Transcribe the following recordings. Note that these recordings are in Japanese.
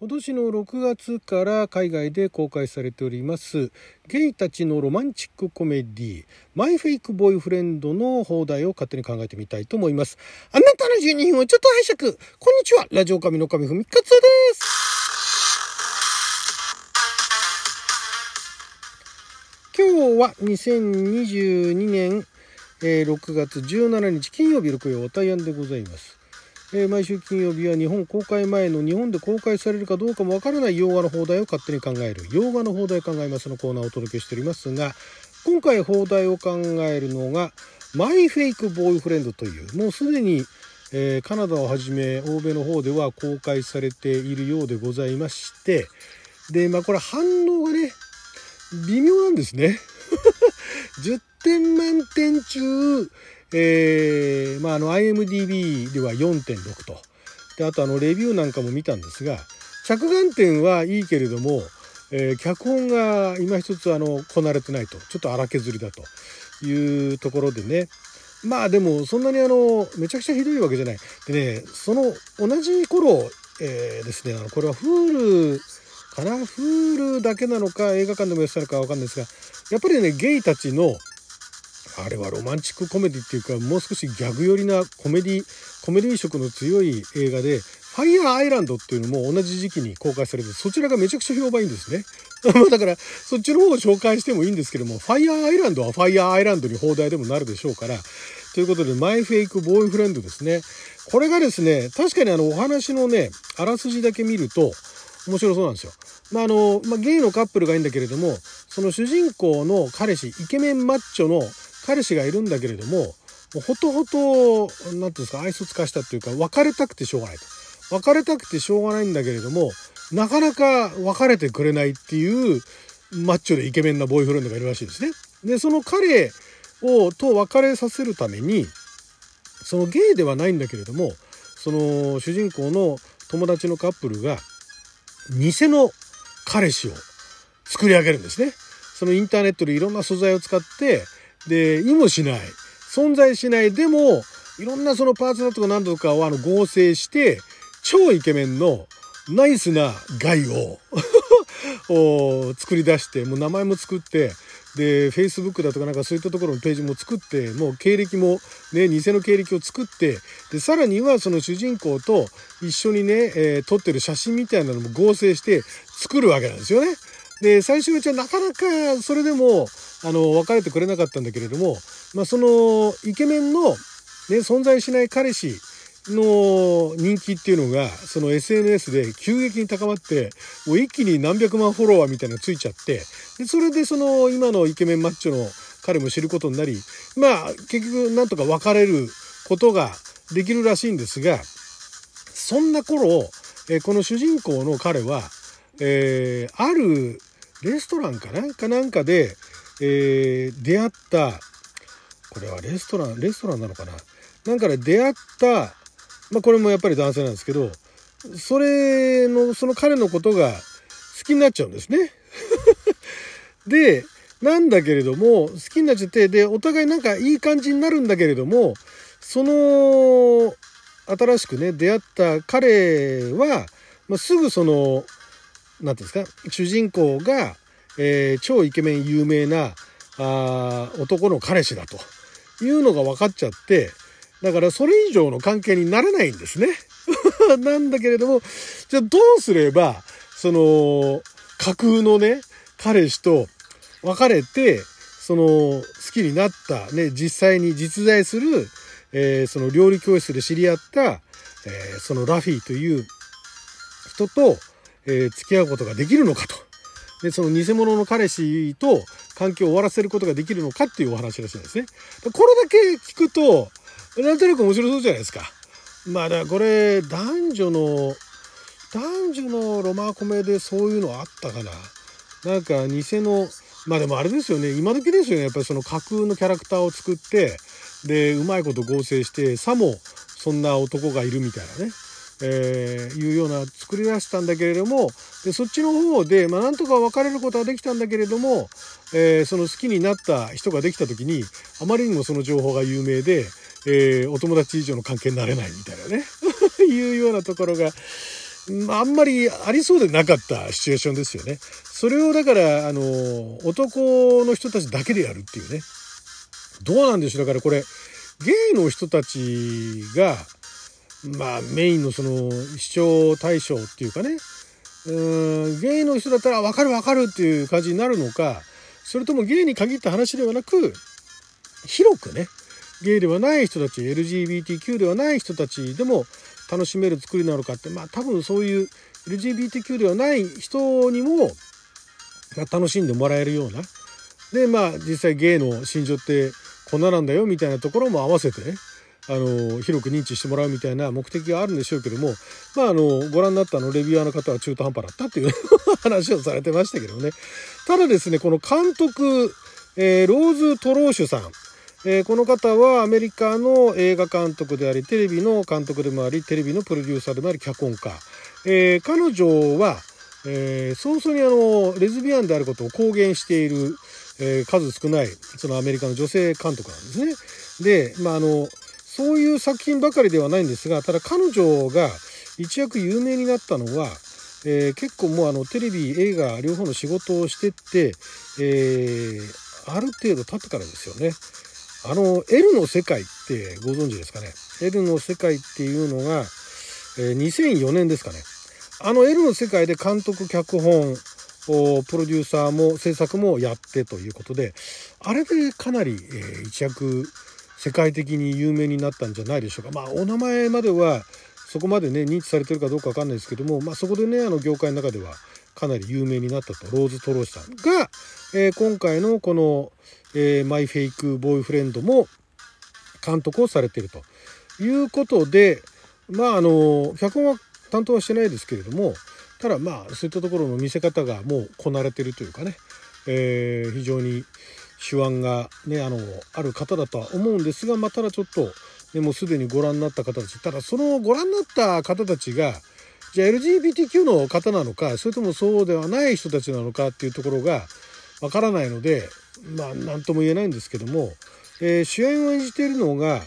今年の6月から海外で公開されておりますゲイたちのロマンチックコメディマイフェイクボーイフレンドの放題を勝手に考えてみたいと思います。あなたの12分をちょっと拝借。こんにちは。ラジオ神の神ふみかつです。今日は2022年、えー、6月17日金曜日6曜おたやんでございます。えー、毎週金曜日は日本公開前の日本で公開されるかどうかもわからない洋画の放題を勝手に考える洋画の放題考えますのコーナーをお届けしておりますが今回放題を考えるのがマイフェイクボーイフレンドというもうすでに、えー、カナダをはじめ欧米の方では公開されているようでございましてでまあこれ反応がね微妙なんですね。10点満点中えー、まあ、あの IMDB では4.6と。で、あとあのレビューなんかも見たんですが、着眼点はいいけれども、えー、脚本が今一つあの、こなれてないと。ちょっと荒削りだというところでね。まあでも、そんなにあの、めちゃくちゃひどいわけじゃない。でね、その同じ頃、えー、ですね、あの、これは Hulu かな ?Hulu だけなのか映画館でもやってたのかわかんないですが、やっぱりね、ゲイたちのあれはロマンチックコメディっていうかもう少しギャグ寄りなコメディコメディ色の強い映画でファイヤーアイランドっていうのも同じ時期に公開されてそちらがめちゃくちゃ評判いいんですね。だからそっちの方を紹介してもいいんですけどもファイヤーアイランドはファイヤーアイランドに邦題でもなるでしょうからということでマイフェイクボーイフレンドですね。これがですね確かにあのお話のねあらすじだけ見ると面白そうなんですよ。まああのまあ、ゲイのカップルがいいんだけれどもその主人公の彼氏イケメンマッチョの彼氏がいるんだけれども、もうほとほと、何て言うんですか、愛想つかしたっていうか、別れたくてしょうがないと。別れたくてしょうがないんだけれども、なかなか別れてくれないっていう、マッチョでイケメンなボーイフレンドがいるらしいですね。で、その彼を、と別れさせるために、そのゲイではないんだけれども、その主人公の友達のカップルが、偽の彼氏を作り上げるんですね。そのインターネットでいろんな素材を使って、で、意もしない。存在しない。でも、いろんなそのパーツナとか何とかをあの合成して、超イケメンのナイスなガイ を作り出して、もう名前も作って、で、Facebook だとかなんかそういったところのページも作って、もう経歴もね、偽の経歴を作って、で、さらにはその主人公と一緒にね、えー、撮ってる写真みたいなのも合成して作るわけなんですよね。で、最初のうちはなかなかそれでも、あの、別れてくれなかったんだけれども、まあ、その、イケメンの、ね、存在しない彼氏の人気っていうのが、その SNS で急激に高まって、もう一気に何百万フォロワーみたいなのついちゃって、で、それでその、今のイケメンマッチョの彼も知ることになり、まあ、結局なんとか別れることができるらしいんですが、そんな頃、えこの主人公の彼は、えー、あるレストランかな？かなんかで、えー、出会った、これはレストラン、レストランなのかな？なんかで出会った、まあこれもやっぱり男性なんですけど、それの、その彼のことが好きになっちゃうんですね。で、なんだけれども、好きになっちゃって、で、お互いなんかいい感じになるんだけれども、その、新しくね、出会った彼は、まあ、すぐその、何て言うんですか、主人公が、えー、超イケメン有名なあ男の彼氏だというのが分かっちゃって、だからそれ以上の関係になれないんですね。なんだけれども、じゃあどうすれば、その、架空のね、彼氏と別れて、その、好きになった、ね、実際に実在する、えー、その料理教室で知り合った、えー、そのラフィーという人と、えー、付き合うことができるのかと。で、その偽物の彼氏と関係を終わらせることができるのかっていうお話らしいんですね。これだけ聞くと、なんとなく面白そうじゃないですか。まあだからこれ、男女の、男女のロマコメでそういうのあったかな。なんか偽の、まあでもあれですよね、今時ですよね、やっぱりその架空のキャラクターを作って、で、うまいこと合成して、さもそんな男がいるみたいなね。えー、いうような作り出したんだけれどもでそっちの方で、まあ、なんとか別れることはできたんだけれども、えー、その好きになった人ができた時にあまりにもその情報が有名で、えー、お友達以上の関係になれないみたいなね いうようなところが、あんまりありそうでなかったシチュエーションですよね。それをだから、あの、男の人たちだけでやるっていうね。どうなんでしょうだからこれ、ゲイの人たちが、まあメインのその視聴対象っていうかね、うんゲイの人だったら分かる分かるっていう感じになるのか、それともゲイに限った話ではなく、広くね、ゲイではない人たち、LGBTQ ではない人たちでも楽しめる作りなのかって、まあ多分そういう LGBTQ ではない人にも、まあ、楽しんでもらえるような。で、まあ実際ゲイの心情ってこんななんだよみたいなところも合わせてね、あの、広く認知してもらうみたいな目的があるんでしょうけども、まああの、ご覧になったのレビュアーの方は中途半端だったっていう 話をされてましたけどね。ただですね、この監督、えー、ローズ・トローシュさん。えー、この方はアメリカの映画監督であり、テレビの監督でもあり、テレビのプロデューサーでもあり、脚本家。えー、彼女は、えー、早々にあの、レズビアンであることを公言している、えー、数少ない、そのアメリカの女性監督なんですね。で、まあ、あの、そういう作品ばかりではないんですが、ただ彼女が一躍有名になったのは、えー、結構もうあの、テレビ、映画、両方の仕事をしてって、えー、ある程度経ってからですよね。あの、L の世界ってご存知ですかね？L の世界っていうのが、えー、2004年ですかね。あの L の世界で監督、脚本、プロデューサーも制作もやってということで、あれでかなり、えー、一躍世界的に有名になったんじゃないでしょうか。まあ、お名前まではそこまでね、認知されてるかどうかわかんないですけども、まあ、そこでね、あの業界の中ではかなり有名になったと、ローズ・トローシさんが、えー、今回のこの、えー、マイ・フェイク・ボーイフレンドも監督をされているということで、まあ、あの、脚本は担当はしてないですけれども、ただまあ、そういったところの見せ方がもうこなれてるというかね、えー、非常に手腕がね、あの、ある方だとは思うんですが、まあ、ただちょっと、ね、もうすでにご覧になった方たち、ただそのご覧になった方たちが、じゃあ LGBTQ の方なのか、それともそうではない人たちなのかっていうところがわからないので、まあ、なんとも言えないんですけども、えー、主演を演じているのが、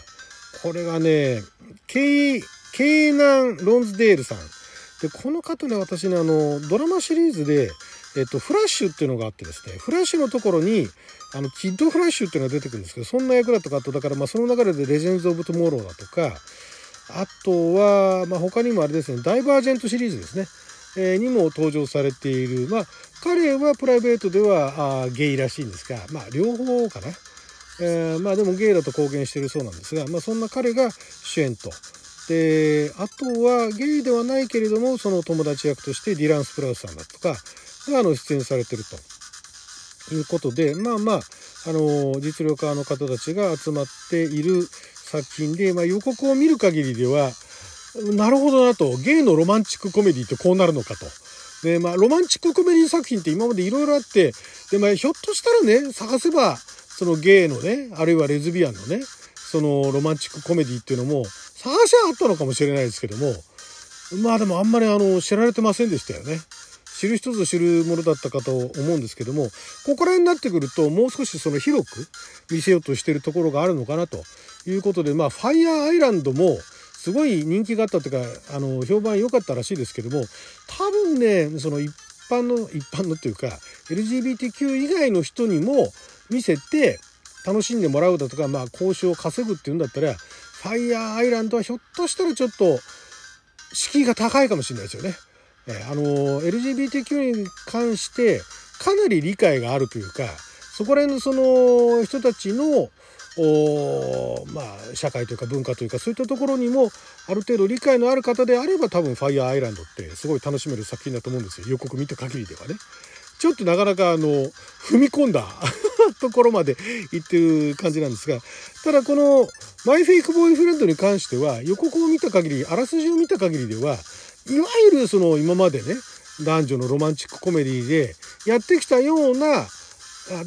これがね、ケイ、ケイナン・ロンズデールさん。で、この方ね、私ね、あの、ドラマシリーズで、えっと、フラッシュっていうのがあってですね、フラッシュのところに、あの、キッドフラッシュっていうのが出てくるんですけど、そんな役だとか、あと、だから、まあ、その流れでレジェンズ・オブ・トゥモローだとか、あとは、まあ、他にもあれですね、ダイバージェントシリーズですね、えー、にも登場されている、まあ、彼はプライベートではあゲイらしいんですが、まあ、両方かな。えー、まあでもゲイだと公言してるそうなんですが、まあ、そんな彼が主演と。で、あとはゲイではないけれども、その友達役としてディラン・スプラウスさんだとかがあの出演されてるということで、まあまあ、あの、実力派の方たちが集まっている作品で、まあ、予告を見る限りでは、なるほどなと、ゲイのロマンチックコメディってこうなるのかと。で、まあ、ロマンチックコメディ作品って今までいろいろあって、で、まあ、ひょっとしたらね、探せば、そのゲイのね、あるいはレズビアンのね、そのロマンチックコメディっていうのも、探しはあったのかもしれないですけども、まあでもあんまりあの、知られてませんでしたよね。知る人ぞ知るものだったかと思うんですけども、ここら辺になってくると、もう少しその広く見せようとしてるところがあるのかなということで、まあ、ファイヤーアイランドも、すごい人気があったというか、あの、評判良かったらしいですけども、多分ね、その一般の、一般のっていうか、LGBTQ 以外の人にも見せて、楽しんでもらうだとか、まあ、交渉を稼ぐっていうんだったら、ファイヤーアイランドはひょっとしたらちょっと、敷居が高いかもしれないですよね。あの、LGBTQ に関して、かなり理解があるというか、そこら辺のその人たちのおまあ社会というか文化というかそういったところにもある程度理解のある方であれば多分「ファイヤーアイランド」ってすごい楽しめる作品だと思うんですよ予告見た限りではね。ちょっとなかなかあの踏み込んだ ところまで行ってる感じなんですがただこの「マイ・フェイク・ボーイフレンド」に関しては予告を見た限りあらすじを見た限りではいわゆるその今までね男女のロマンチックコメディでやってきたような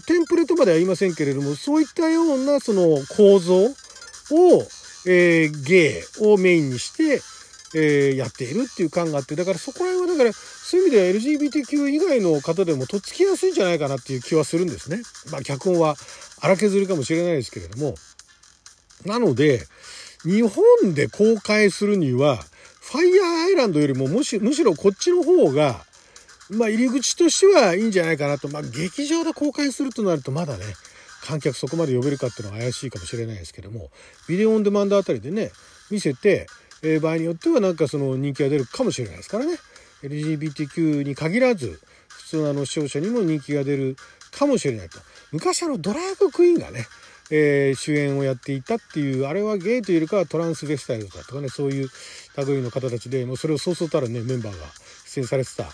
テンプレートまでは言いませんけれども、そういったようなその構造を、えー、ゲイをメインにして、えー、やっているっていう感があって、だからそこら辺はだから、そういう意味では LGBTQ 以外の方でもとっつきやすいんじゃないかなっていう気はするんですね。まあ脚本は荒削りかもしれないですけれども。なので、日本で公開するには、ファイヤーアイランドよりもむしむしろこっちの方が、まあ入り口としてはいいんじゃないかなと。まあ劇場で公開するとなるとまだね、観客そこまで呼べるかっていうのは怪しいかもしれないですけども、ビデオオンデマンドあたりでね、見せて、えー、場合によってはなんかその人気が出るかもしれないですからね。LGBTQ に限らず、普通あの視聴者にも人気が出るかもしれないと。昔あのドラァグクイーンがね、えー、主演をやっていたっていうあれはゲイというよりかはトランスベスタイルだとかねそういう類の方たちでもうそれをそうそうたらねメンバーが出演されてた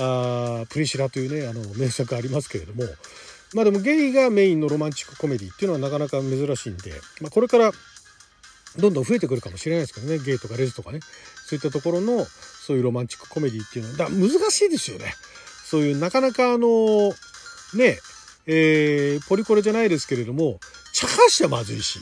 あプリシラというねあの名作ありますけれども。まあでもゲイがメインのロマンチックコメディっていうのはなかなか珍しいんで、まあ、これからどんどん増えてくるかもしれないですけどねゲイとかレズとかねそういったところのそういうロマンチックコメディっていうのはだ難しいですよね。そういうなかなかあのねえー、ポリコレじゃないですけれども茶化しちゃまずいし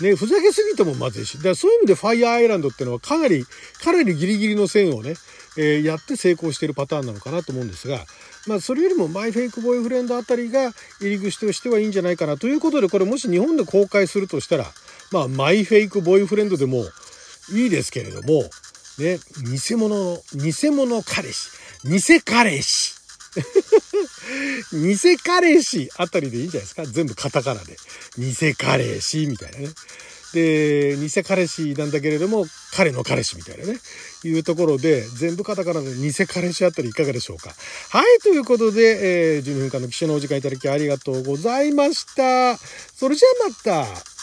ね、ふざけすぎてもまずいし。だからそういう意味でファイヤーアイランドっていうのはかなり、かなりギリギリの線をね、えー、やって成功しているパターンなのかなと思うんですが、まあそれよりもマイフェイクボーイフレンドあたりが入り口としてはいいんじゃないかなということで、これもし日本で公開するとしたら、まあマイフェイクボーイフレンドでもいいですけれども、ね、偽物の、偽物彼氏、偽彼氏。偽彼氏あたりでいいんじゃないですか？全部カタカナで。偽彼氏みたいなね。で、偽彼氏なんだけれども、彼の彼氏みたいなね、いうところで、全部カタカナで偽彼氏あたりいかがでしょうか？はい、ということで、えー、12分間の記者のお時間いただきありがとうございました。それじゃあまた。